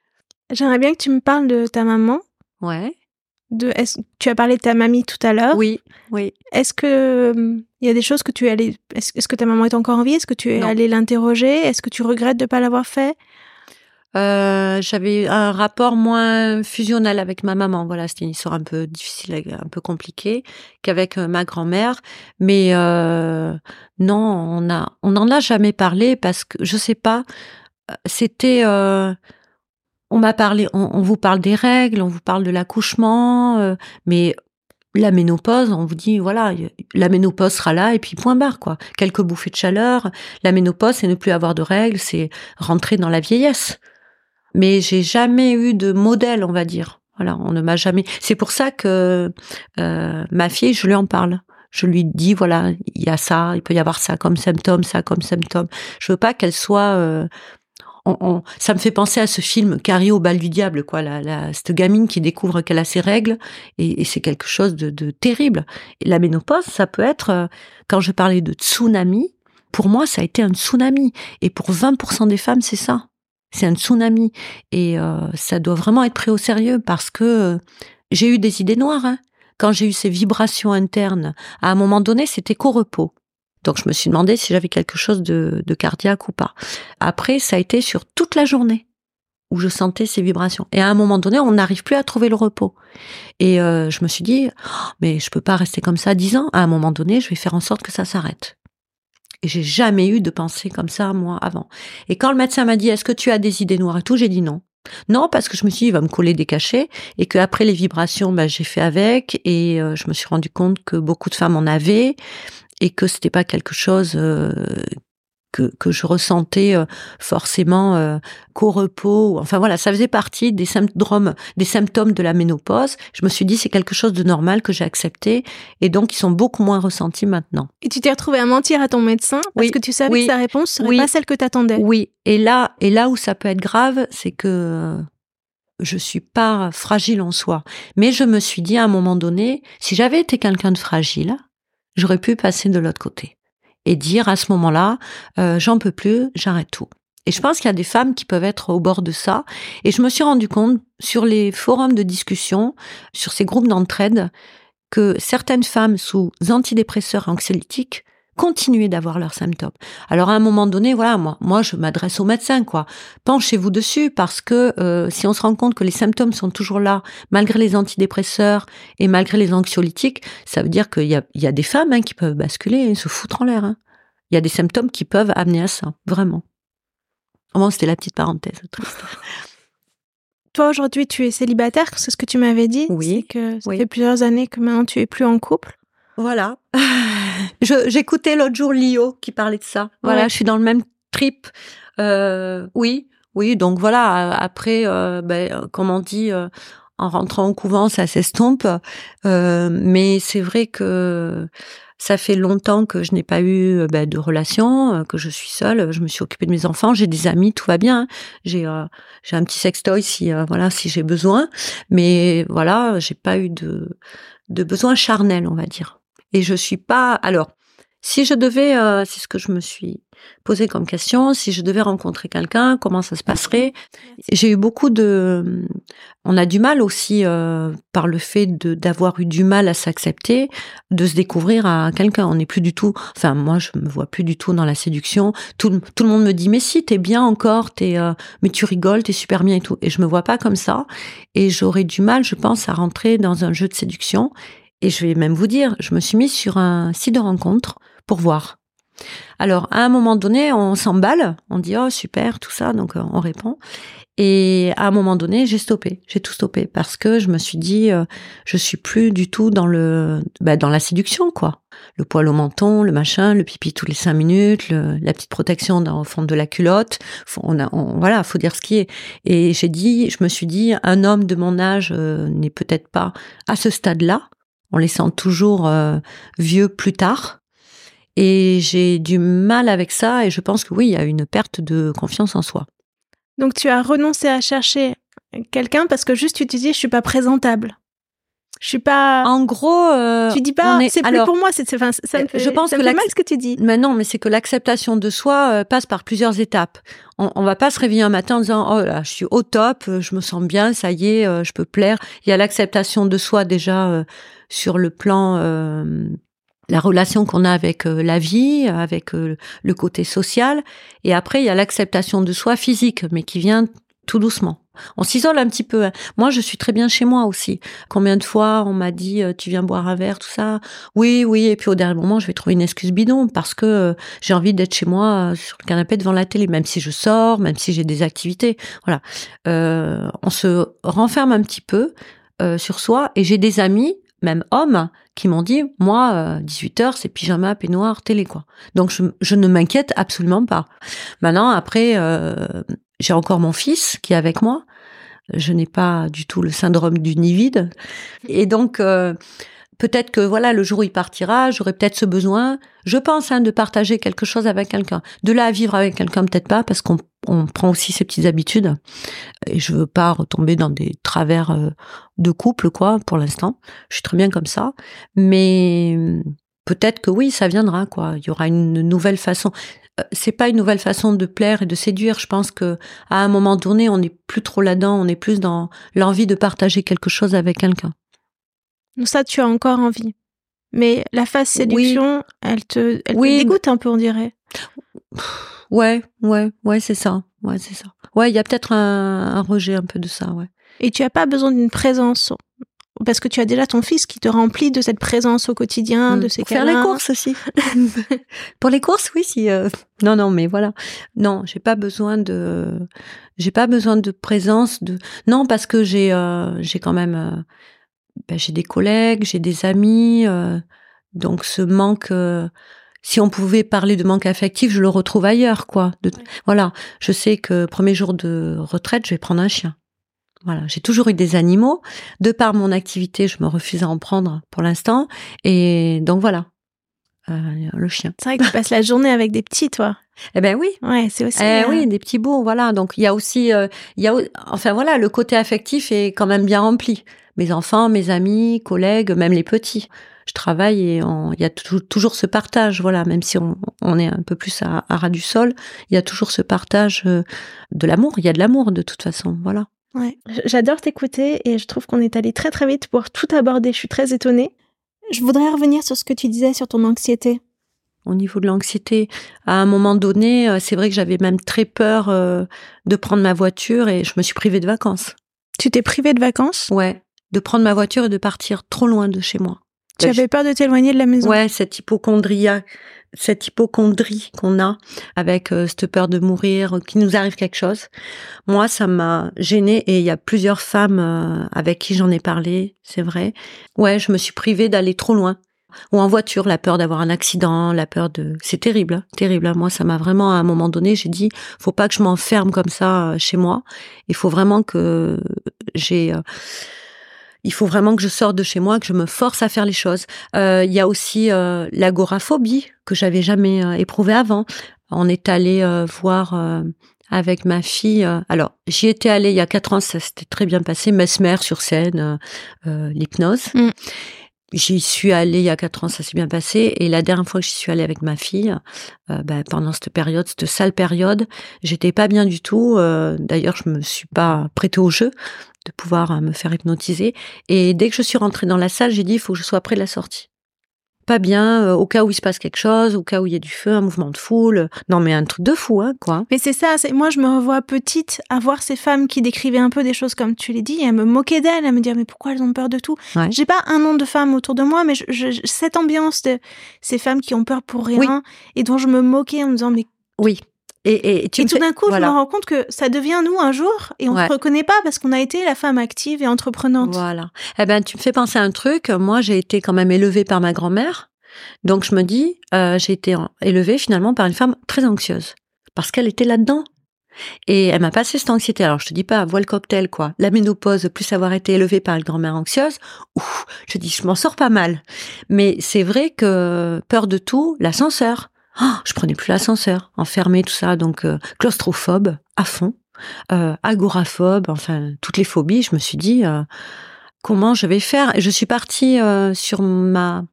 J'aimerais bien que tu me parles de ta maman. ouais De, est-ce- tu as parlé de ta mamie tout à l'heure. oui oui Est-ce que hum, il y a des choses que tu es allé est-ce, est-ce que ta maman est encore en vie? Est-ce que tu es Non. allé l'interroger? Est-ce que tu regrettes de pas l'avoir fait? Euh, j'avais un rapport moins fusionnel avec ma maman. Voilà, c'était une histoire un peu difficile, un peu compliquée qu'avec euh, ma grand-mère. Mais euh, non, on a, on n'en a jamais parlé parce que je sais pas. euh, C'était, euh, on m'a parlé, on, vous parle des règles, on vous parle de l'accouchement, euh, mais la ménopause, on vous dit voilà, la ménopause sera là et puis point barre quoi. Quelques bouffées de chaleur, la ménopause c'est ne plus avoir de règles, c'est rentrer dans la vieillesse. Mais j'ai jamais eu de modèle, on va dire. Voilà, on ne m'a jamais. C'est pour ça que euh, ma fille, je lui en parle. Je lui dis voilà, il y a ça, il peut y avoir ça comme symptôme, ça comme symptôme. Je veux pas qu'elle soit euh, ça me fait penser à ce film Carrie au bal du diable, quoi, la, cette gamine qui découvre qu'elle a ses règles, et, c'est quelque chose de, terrible. La ménopause, ça peut être, euh, quand je parlais de tsunami, pour moi, ça a été un tsunami, et pour 20% des femmes, c'est ça. C'est un tsunami, et euh, ça doit vraiment être pris au sérieux parce que euh, j'ai eu des idées noires. Hein. Quand j'ai eu ces vibrations internes, à un moment donné, c'était qu'au repos. Donc je me suis demandé si j'avais quelque chose de, cardiaque ou pas. Après, ça a été sur toute la journée où je sentais ces vibrations. Et à un moment donné, on n'arrive plus à trouver le repos. Et euh, je me suis dit, oh, mais je peux pas rester comme ça dix ans. À un moment donné, je vais faire en sorte que ça s'arrête. Et j'ai jamais eu de pensée comme ça, moi, avant. Et quand le médecin m'a dit, est-ce que tu as des idées noires et tout, j'ai dit non. Non, parce que je me suis dit, il va me coller des cachets, et que après les vibrations, bah, j'ai fait avec, et euh, je me suis rendu compte que beaucoup de femmes en avaient, et que c'était pas quelque chose euh, que, que je ressentais euh, forcément euh, qu'au repos. Enfin voilà, ça faisait partie des symptômes, des symptômes de la ménopause. Je me suis dit c'est quelque chose de normal que j'ai accepté et donc ils sont beaucoup moins ressentis maintenant. Et tu t'es retrouvée à mentir à ton médecin? Parce que tu savais que sa réponse serait pas celle que tu attendais. Oui, et là et là où ça peut être grave, c'est que je suis pas fragile en soi, mais je me suis dit à un moment donné, si j'avais été quelqu'un de fragile, j'aurais pu passer de l'autre côté et dire à ce moment-là, euh, j'en peux plus, j'arrête tout. Et je pense qu'il y a des femmes qui peuvent être au bord de ça. Et je me suis rendu compte sur les forums de discussion, sur ces groupes d'entraide, que certaines femmes sous antidépresseurs anxiolytiques continuer d'avoir leurs symptômes. Alors à un moment donné, voilà, moi, moi je m'adresse au médecin, quoi. Penchez-vous dessus parce que euh, si on se rend compte que les symptômes sont toujours là, malgré les antidépresseurs et malgré les anxiolytiques, ça veut dire qu'il y a, il y a des femmes hein, qui peuvent basculer et se foutre en l'air. Hein. Il y a des symptômes qui peuvent amener à ça, vraiment. Bon, c'était la petite parenthèse. Toi, aujourd'hui, tu es célibataire, c'est ce que tu m'avais dit. Oui. que ça fait plusieurs années que maintenant tu es plus en couple. Voilà. J'écoutais l'autre jour Lio qui parlait de ça. Voilà, je suis dans le même trip. Euh, oui, oui. Donc voilà. Après, euh, ben, comme on dit, euh, en rentrant au couvent, ça s'estompe. Euh, mais c'est vrai que ça fait longtemps que je n'ai pas eu ben, de relation, que je suis seule. Je me suis occupée de mes enfants. J'ai des amis, tout va bien. J'ai j'ai un petit sextoy si voilà si j'ai besoin. Mais voilà, j'ai pas eu de de besoin charnel, on va dire. Et je suis pas. Alors, si je devais, euh, c'est ce que je me suis posé comme question, si je devais rencontrer quelqu'un, comment ça se passerait? J'ai eu beaucoup de. On a du mal aussi euh, par le fait de d'avoir eu du mal à s'accepter, de se découvrir à quelqu'un. On n'est plus du tout. Enfin, moi, je me vois plus du tout dans la séduction. Tout, tout le monde me dit mais si, t'es bien encore, t'es, euh, mais tu rigoles, t'es super bien et tout. Et je me vois pas comme ça. Et j'aurais du mal, je pense, à rentrer dans un jeu de séduction. Et je vais même vous dire, je me suis mise sur un site de rencontre pour voir. Alors, à un moment donné, on s'emballe, on dit oh super, tout ça, donc euh, on répond. Et à un moment donné, j'ai stoppé, j'ai tout stoppé parce que je me suis dit, euh, je suis plus du tout dans le, bah, dans la séduction quoi. Le poil au menton, le machin, le pipi tous les cinq minutes, la petite protection dans le fond de la culotte. on a, voilà, faut dire ce qui est. Et j'ai dit, je me suis dit, un homme de mon âge euh, n'est peut-être pas à ce stade-là on les sent toujours euh, vieux plus tard. Et j'ai du mal avec ça et je pense que oui, il y a une perte de confiance en soi. Donc tu as renoncé à chercher quelqu'un parce que juste tu te dis je suis pas présentable. Je suis pas. En gros, euh, tu dis pas. C'est plus pour moi. C'est enfin, ça me fait, je pense que mal ce que tu dis. Mais non, mais c'est que l'acceptation de soi euh, passe par plusieurs étapes. On, on va pas se réveiller un matin en disant oh là, je suis au top, je me sens bien, ça y est, je peux plaire. Il y a l'acceptation de soi déjà sur le plan euh, la relation qu'on a avec euh, la vie, avec euh, le côté social, et après il y a l'acceptation de soi physique, mais qui vient tout doucement. On s'isole un petit peu. Hein. Moi, je suis très bien chez moi aussi. Combien de fois on m'a dit tu viens boire un verre, tout ça? Oui, oui. Et puis au dernier moment, je vais trouver une excuse bidon parce que j'ai envie d'être chez moi sur le canapé devant la télé, même si je sors, même si j'ai des activités. Voilà. Euh, on se renferme un petit peu sur soi. Et j'ai des amis même hommes, qui m'ont dit, moi, 18h, c'est pyjama, peignoir, télé, quoi. Donc, je, ne m'inquiète absolument pas. Maintenant, après, j'ai encore mon fils qui est avec moi. Je n'ai pas du tout le syndrome du nid vide. Et donc, peut-être que voilà, le jour où il partira, j'aurai peut-être ce besoin, je pense, hein, de partager quelque chose avec quelqu'un. De là à vivre avec quelqu'un, peut-être pas, parce qu'on prend aussi ses petites habitudes. Et je veux pas retomber dans des travers euh, de couple, quoi, pour l'instant. Je suis très bien comme ça. Mais peut-être que oui, ça viendra, quoi. Il y aura une nouvelle façon. Euh, c'est pas une nouvelle façon de plaire et de séduire. Je pense que à un moment donné, on n'est plus trop là-dedans. On est plus dans l'envie de partager quelque chose avec quelqu'un. Ça, tu as encore envie. Mais la phase séduction, elle, te, elle te dégoûte un peu, on dirait. Ouais, ouais, ouais, c'est ça. Ouais, c'est ça. Ouais, il y a peut-être un, rejet un peu de ça, ouais. Et tu as pas besoin d'une présence parce que tu as déjà ton fils qui te remplit de cette présence au quotidien, mm. de ses Pour faire les courses aussi. Pour les courses, oui, si. Euh, non, non, mais voilà. Non, j'ai pas besoin de. J'ai pas besoin de présence de. Non, parce que j'ai euh, j'ai quand même euh, ben, j'ai des collègues, j'ai des amis, donc ce manque, si on pouvait parler de manque affectif, je le retrouve ailleurs, quoi. Voilà, je sais que premier jour de retraite, je vais prendre un chien. Voilà, j'ai toujours eu des animaux. De par mon activité, je me refuse à en prendre pour l'instant, et donc voilà, euh, le chien. C'est vrai que tu passes la journée avec des petits, toi. Eh ben oui. Ouais, c'est aussi. Eh oui, des petits bouts, voilà. Donc il y a aussi, il y a, enfin voilà, le côté affectif est quand même bien rempli mes enfants, mes amis, collègues, même les petits. Je travaille et il y a toujours ce partage, voilà, même si on, est un peu plus à, ras du sol, il y a toujours ce partage euh, de l'amour. Il y a de l'amour de toute façon, voilà. Ouais, j'adore t'écouter et je trouve qu'on est allé très très vite pour tout aborder. Je suis très étonnée. Je voudrais revenir sur ce que tu disais sur ton anxiété. Au niveau de l'anxiété, à un moment donné, euh, c'est vrai que j'avais même très peur euh, de prendre ma voiture et je me suis privée de vacances. Tu t'es privée de vacances? Ouais de prendre ma voiture et de partir trop loin de chez moi. Tu avais peur de t'éloigner de la maison? Ouais, cette hypochondrie, cette hypochondrie qu'on a avec euh, cette peur de mourir, qu'il nous arrive quelque chose. Moi, ça m'a gênée et il y a plusieurs femmes euh, avec qui j'en ai parlé, c'est vrai. Ouais, je me suis privée d'aller trop loin. Ou en voiture, la peur d'avoir un accident, la peur de... C'est terrible, hein, terrible. Hein. Moi, ça m'a vraiment, à un moment donné, j'ai dit, faut pas que je m'enferme comme ça euh, chez moi. Il faut vraiment que j'ai il faut vraiment que je sorte de chez moi, que je me force à faire les choses. Euh, il y a aussi euh, l'agoraphobie que j'avais jamais euh, éprouvée avant. On est allé voir avec ma fille. alors, j'y étais allée il y a quatre ans, ça s'était très bien passé. Mesmer sur scène, l'hypnose. Mm. J'y suis allée il y a quatre ans, ça s'est bien passé. Et la dernière fois que j'y suis allée avec ma fille, ben, pendant cette période, cette sale période, j'étais pas bien du tout. D'ailleurs, je me suis pas prêtée au jeu de pouvoir euh, me faire hypnotiser. Et dès que je suis rentrée dans la salle, j'ai dit, il faut que je sois près de la sortie. Pas bien, euh, au cas où il se passe quelque chose, au cas où il y a du feu, un mouvement de foule. Non, mais un truc de fou, hein, quoi. Mais c'est ça, c'est moi je me revois petite à voir ces femmes qui décrivaient un peu des choses comme tu l'as dit, et à me moquer d'elles, à me dire mais pourquoi elles ont peur de tout? J'ai pas un nom de femmes autour de moi, mais je, cette ambiance de ces femmes qui ont peur pour rien et dont je me moquais en me disant mais oui. Et, tout d'un coup, je me rends compte que ça devient nous un jour et on ne reconnaît pas parce qu'on a été la femme active et entreprenante. Voilà. Eh ben, tu me fais penser à un truc. Moi, j'ai été quand même élevée par ma grand-mère. Donc, je me dis, euh, j'ai été élevée finalement par une femme très anxieuse parce qu'elle était là-dedans. Et elle m'a passé cette anxiété. Alors, je te dis pas, vois le cocktail, quoi. La ménopause, plus avoir été élevée par une grand-mère anxieuse, ouf, je dis, je m'en sors pas mal. Mais c'est vrai que peur de tout, l'ascenseur. Oh, je prenais plus l'ascenseur, enfermé, tout ça, donc euh, claustrophobe à fond, euh, agoraphobe, enfin toutes les phobies. Je me suis dit euh, comment je vais faire? Et je suis partie sur ma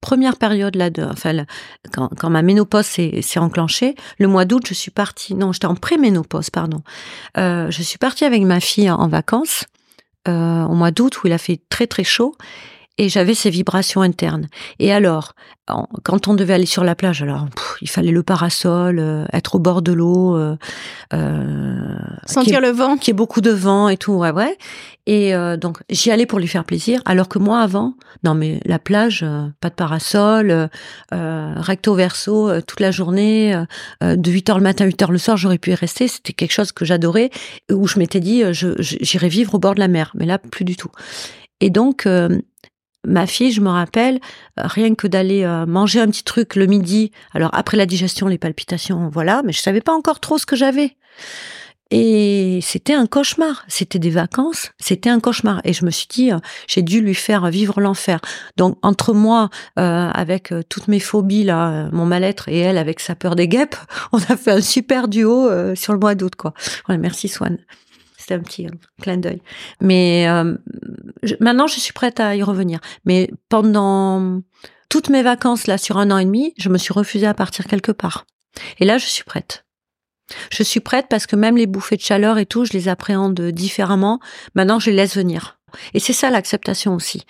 première période là de, enfin quand, quand ma ménopause s'est enclenchée, le mois d'août, je suis partie. Non, j'étais en pré-ménopause, pardon. je suis partie avec ma fille en vacances au mois d'août où il a fait très très chaud et j'avais ces vibrations internes. Et alors, quand on devait aller sur la plage, alors il fallait le parasol, euh, être au bord de l'eau, euh, euh sentir le vent, qui est beaucoup de vent et tout, ouais, ouais. Et donc j'y allais pour lui faire plaisir, alors que moi avant, non mais la plage, pas de parasol, recto verso toute la journée, de 8 heures le matin, 8 heures le soir, j'aurais pu y rester. C'était quelque chose que j'adorais, où je m'étais dit, j'irais vivre au bord de la mer, mais là plus du tout. Et donc Ma fille, je me rappelle, euh, rien que d'aller euh, manger un petit truc le midi. Alors après la digestion, les palpitations, voilà, mais je savais pas encore trop ce que j'avais. Et c'était un cauchemar. C'était des vacances, c'était un cauchemar. Et je me suis dit, euh, j'ai dû lui faire vivre l'enfer. Donc entre moi, avec toutes mes phobies là, mon mal-être, et elle avec sa peur des guêpes, on a fait un super duo sur le mois d'août, quoi. Ouais, merci Swan. C'était un petit clin d'œil. Mais maintenant, je suis prête à y revenir. Mais pendant toutes mes vacances là, sur un an et demi, je me suis refusée à partir quelque part. Et là, je suis prête. Je suis prête parce que même les bouffées de chaleur et tout, je les appréhende différemment. Maintenant, je les laisse venir. Et c'est ça l'acceptation aussi.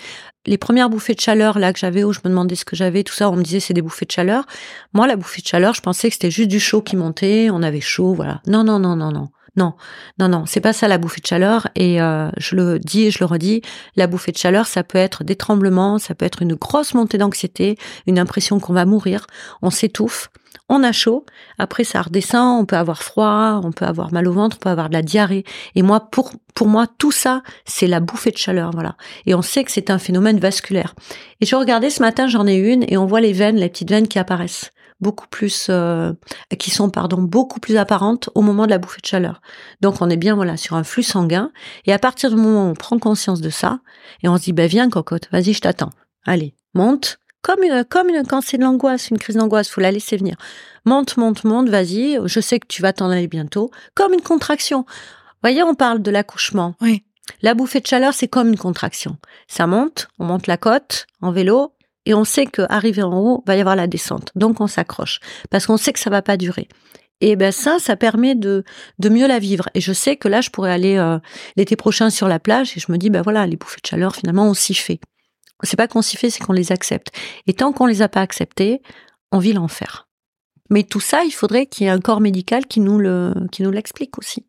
Les premières bouffées de chaleur là que j'avais où je me demandais ce que j'avais, tout ça, on me disait c'est des bouffées de chaleur. Moi, la bouffée de chaleur, je pensais que c'était juste du chaud qui montait, on avait chaud, voilà. Non, non, non, non, non. Non, non, non, c'est pas ça la bouffée de chaleur. Et euh, je le dis et je le redis, la bouffée de chaleur, ça peut être des tremblements, ça peut être une grosse montée d'anxiété, une impression qu'on va mourir, on s'étouffe, on a chaud, après ça redescend, on peut avoir froid, on peut avoir mal au ventre, on peut avoir de la diarrhée. Et moi, pour, pour moi, tout ça, c'est la bouffée de chaleur, voilà. Et on sait que c'est un phénomène vasculaire. Et je regardais ce matin, j'en ai une, et on voit les veines, les petites veines qui apparaissent beaucoup plus, euh, qui sont pardon beaucoup plus apparentes au moment de la bouffée de chaleur. Donc on est bien voilà sur un flux sanguin et à partir du moment où on prend conscience de ça et on se dit bah viens cocotte, vas-y je t'attends, allez monte comme une comme une quand c'est de l'angoisse, une crise d'angoisse, faut la laisser venir. Monte monte monte, vas-y, je sais que tu vas t'en aller bientôt, comme une contraction. Voyez, on parle de l'accouchement. Oui. La bouffée de chaleur, c'est comme une contraction. Ça monte, on monte la côte en vélo, et on sait qu'arrivé en haut, va y avoir la descente. Donc on s'accroche parce qu'on sait que ça va pas durer. Et ben ça, ça permet de de mieux la vivre. Et je sais que là, je pourrais aller euh, l'été prochain sur la plage et je me dis ben voilà, les bouffées de chaleur, finalement, on s'y fait. C'est pas qu'on s'y fait, c'est qu'on les accepte. Et tant qu'on les a pas acceptées, on vit l'enfer. Mais tout ça, il faudrait qu'il y ait un corps médical qui nous le qui nous l'explique aussi.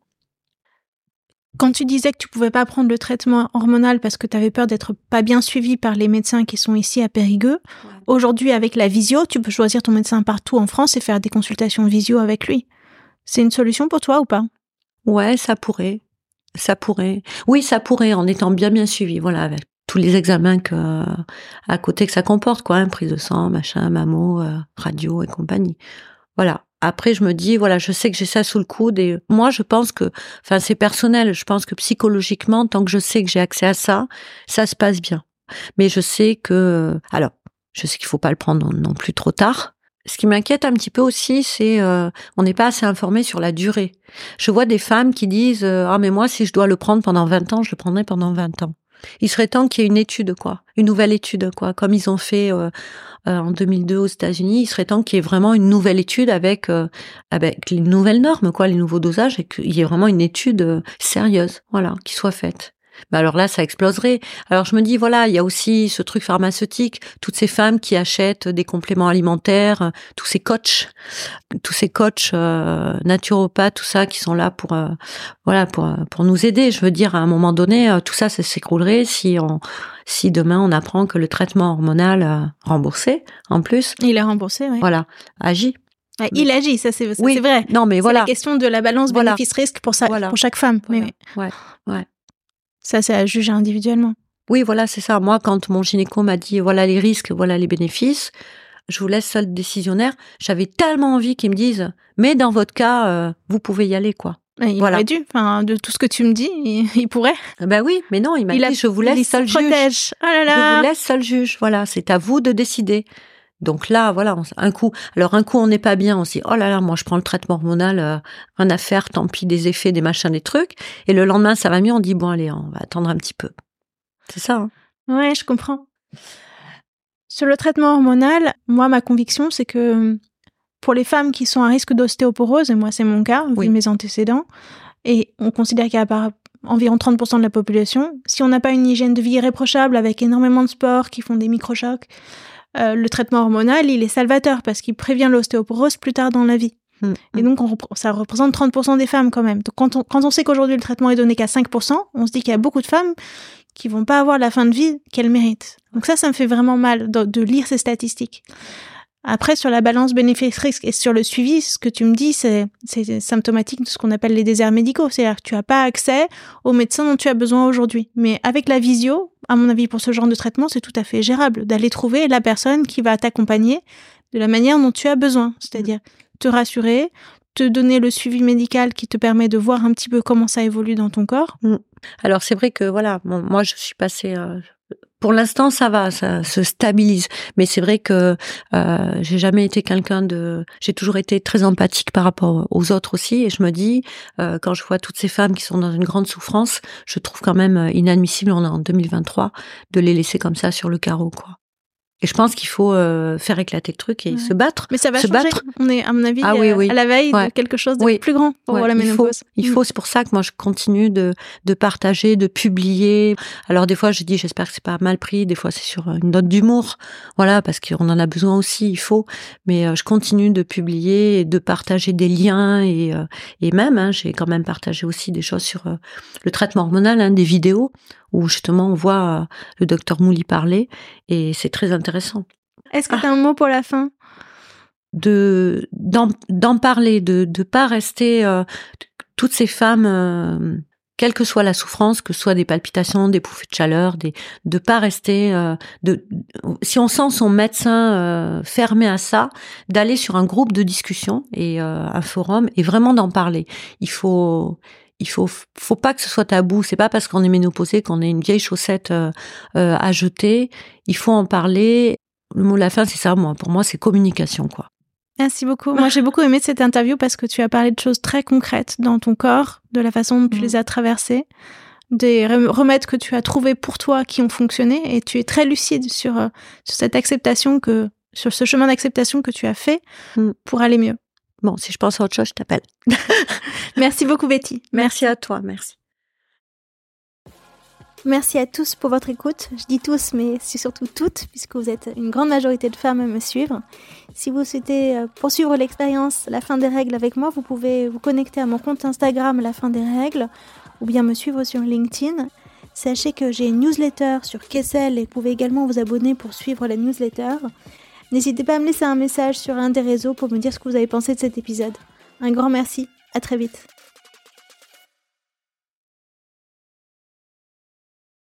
Quand tu disais que tu pouvais pas prendre le traitement hormonal parce que tu avais peur d'être pas bien suivi par les médecins qui sont ici à Périgueux, aujourd'hui avec la visio, tu peux choisir ton médecin partout en France et faire des consultations visio avec lui. C'est une solution pour toi ou pas? Ouais, ça pourrait. Ça pourrait. Oui, ça pourrait en étant bien bien suivi, voilà, avec tous les examens que à côté que ça comporte quoi, hein, prise de sang, machin, mammo, euh, radio et compagnie. Voilà. Après, je me dis, voilà, je sais que j'ai ça sous le coude et moi, je pense que, enfin, c'est personnel. Je pense que psychologiquement, tant que je sais que j'ai accès à ça, ça se passe bien. Mais je sais que, alors, je sais qu'il faut pas le prendre non, plus trop tard. Ce qui m'inquiète un petit peu aussi, c'est euh, on n'est pas assez informé sur la durée. Je vois des femmes qui disent euh, ah mais moi si je dois le prendre pendant 20 ans, je le prendrai pendant 20 ans. Il serait temps qu'il y ait une étude quoi, une nouvelle étude quoi, comme ils ont fait euh, euh, en 2002 aux États-Unis, il serait temps qu'il y ait vraiment une nouvelle étude avec euh, avec les nouvelles normes, quoi, les nouveaux dosages, et qu'il y ait vraiment une étude sérieuse, voilà, qui soit faite. Bah alors là, ça exploserait. Alors je me dis, voilà, il y a aussi ce truc pharmaceutique, toutes ces femmes qui achètent des compléments alimentaires, tous ces coachs, tous ces coachs euh, naturopathes, tout ça, qui sont là pour, voilà, pour pour nous aider. Je veux dire, à un moment donné, tout ça, ça s'écroulerait si on si demain on apprend que le traitement hormonal euh, remboursé, en plus, il est remboursé, oui. Voilà, agit. il agit, ça c'est vrai. Non, mais voilà. C'est la question de la balance bénéfice-risque pour, pour chaque femme. Ouais, ouais. Ça, c'est à juger individuellement. Oui, voilà, c'est ça. Moi, quand mon gynéco m'a dit voilà les risques, voilà les bénéfices, je vous laisse seul décisionnaire. J'avais tellement envie qu'ils me disent mais dans votre cas, euh, vous pouvez y aller, quoi. Il voilà. aurait dû, enfin, de tout ce que tu me dis, il, pourrait. Ben oui, mais non, il m'a dit, je vous laisse seul juge. Oh là là. Je vous laisse seul juge. Voilà, c'est à vous de décider. Donc là, voilà, un coup, alors un coup on n'est pas bien, on se dit oh là là, moi je prends le traitement hormonal, euh, rien à faire, tant pis des effets, des machins, des trucs. Et le lendemain ça va mieux, on dit bon allez, on va attendre un petit peu. C'est ça. Hein ouais, je comprends. Sur le traitement hormonal, moi ma conviction c'est que pour les femmes qui sont à risque d'ostéoporose, et moi c'est mon cas, vu mes antécédents, et on considère qu'il y a environ 30% de la population, si on n'a pas une hygiène de vie irréprochable avec énormément de sports qui font des microchocs, euh, le traitement hormonal, il est salvateur parce qu'il prévient l'ostéoporose plus tard dans la vie. Mm, et mm. donc, ça représente 30% des femmes quand même. Donc, quand on, quand on sait qu'aujourd'hui le traitement est donné qu'à 5%, on se dit qu'il y a beaucoup de femmes qui vont pas avoir la fin de vie qu'elles méritent. Donc ça, ça me fait vraiment mal de lire ces statistiques. Après, sur la balance bénéfice-risque et sur le suivi, ce que tu me dis, c'est symptomatique de ce qu'on appelle les déserts médicaux. C'est-à-dire que tu n'as pas accès aux médecins dont tu as besoin aujourd'hui. Mais avec la visio, à mon avis, pour ce genre de traitement, c'est tout à fait gérable d'aller trouver la personne qui va t'accompagner de la manière dont tu as besoin. C'est-à-dire te rassurer, te donner le suivi médical qui te permet de voir un petit peu comment ça évolue dans ton corps. Mm. Alors c'est vrai que voilà, moi je suis passée euh, pour l'instant, ça va, ça se stabilise. Mais c'est vrai que euh, j'ai jamais été quelqu'un de. J'ai toujours été très empathique par rapport aux autres aussi. Et je me dis, euh, quand je vois toutes ces femmes qui sont dans une grande souffrance, je trouve quand même euh, inadmissible, on est en 2023, de les laisser comme ça sur le carreau, quoi. Et je pense qu'il faut euh, faire éclater le truc et se battre. Mais ça va se changer. battre. On est, à mon avis, Ah oui, euh, oui. à la veille Ouais. de quelque chose de Oui. plus grand pour Ouais, la il faut, ménopause. il faut, c'est pour ça que moi je continue de, de partager, de publier. Alors des fois je dis j'espère que c'est pas mal pris, des fois c'est sur une note d'humour, voilà parce qu'on en a besoin aussi, il faut. Mais euh, je continue de publier, et de partager des liens et et même hein, j'ai quand même partagé aussi des choses sur le traitement hormonal, hein, des vidéos où justement on voit le docteur Mouli parler et c'est très intéressant Est-ce que Ah. tu as un mot pour la fin? De d'en parler, de de pas rester euh, toutes ces femmes, euh, quelle que soit la souffrance, que ce soit des palpitations, des bouffées de chaleur, des de pas rester euh, de si on sent son médecin fermé à ça, d'aller sur un groupe de discussion et un forum et vraiment d'en parler. Il faut il faut faut pas que ce soit tabou. C'est pas parce qu'on est ménopausé qu'on est une vieille chaussette euh, euh, à jeter. Il faut en parler. Le mot de la fin, c'est ça. Moi, pour moi, c'est communication, quoi. Merci beaucoup. Moi, j'ai beaucoup aimé cette interview parce que tu as parlé de choses très concrètes dans ton corps, de la façon dont tu Mhm. les as traversées, des rem- remèdes que tu as trouvés pour toi qui ont fonctionné et tu es très lucide sur, euh, sur cette acceptation que, sur ce chemin d'acceptation que tu as fait Mhm. pour aller mieux. Bon, si je pense à autre chose, je t'appelle. Merci beaucoup, Betty. Merci à toi, merci. Merci à tous pour votre écoute. Je dis tous, mais c'est surtout toutes, puisque vous êtes une grande majorité de femmes à me suivre. Si vous souhaitez euh, poursuivre l'expérience La fin des règles avec moi, vous pouvez vous connecter à mon compte Instagram La fin des règles, ou bien me suivre sur LinkedIn. Sachez que j'ai une newsletter sur Kessel et vous pouvez également vous abonner pour suivre la newsletter. N'hésitez pas à me laisser un message sur un des réseaux pour me dire ce que vous avez pensé de cet épisode. Un grand merci, à très vite.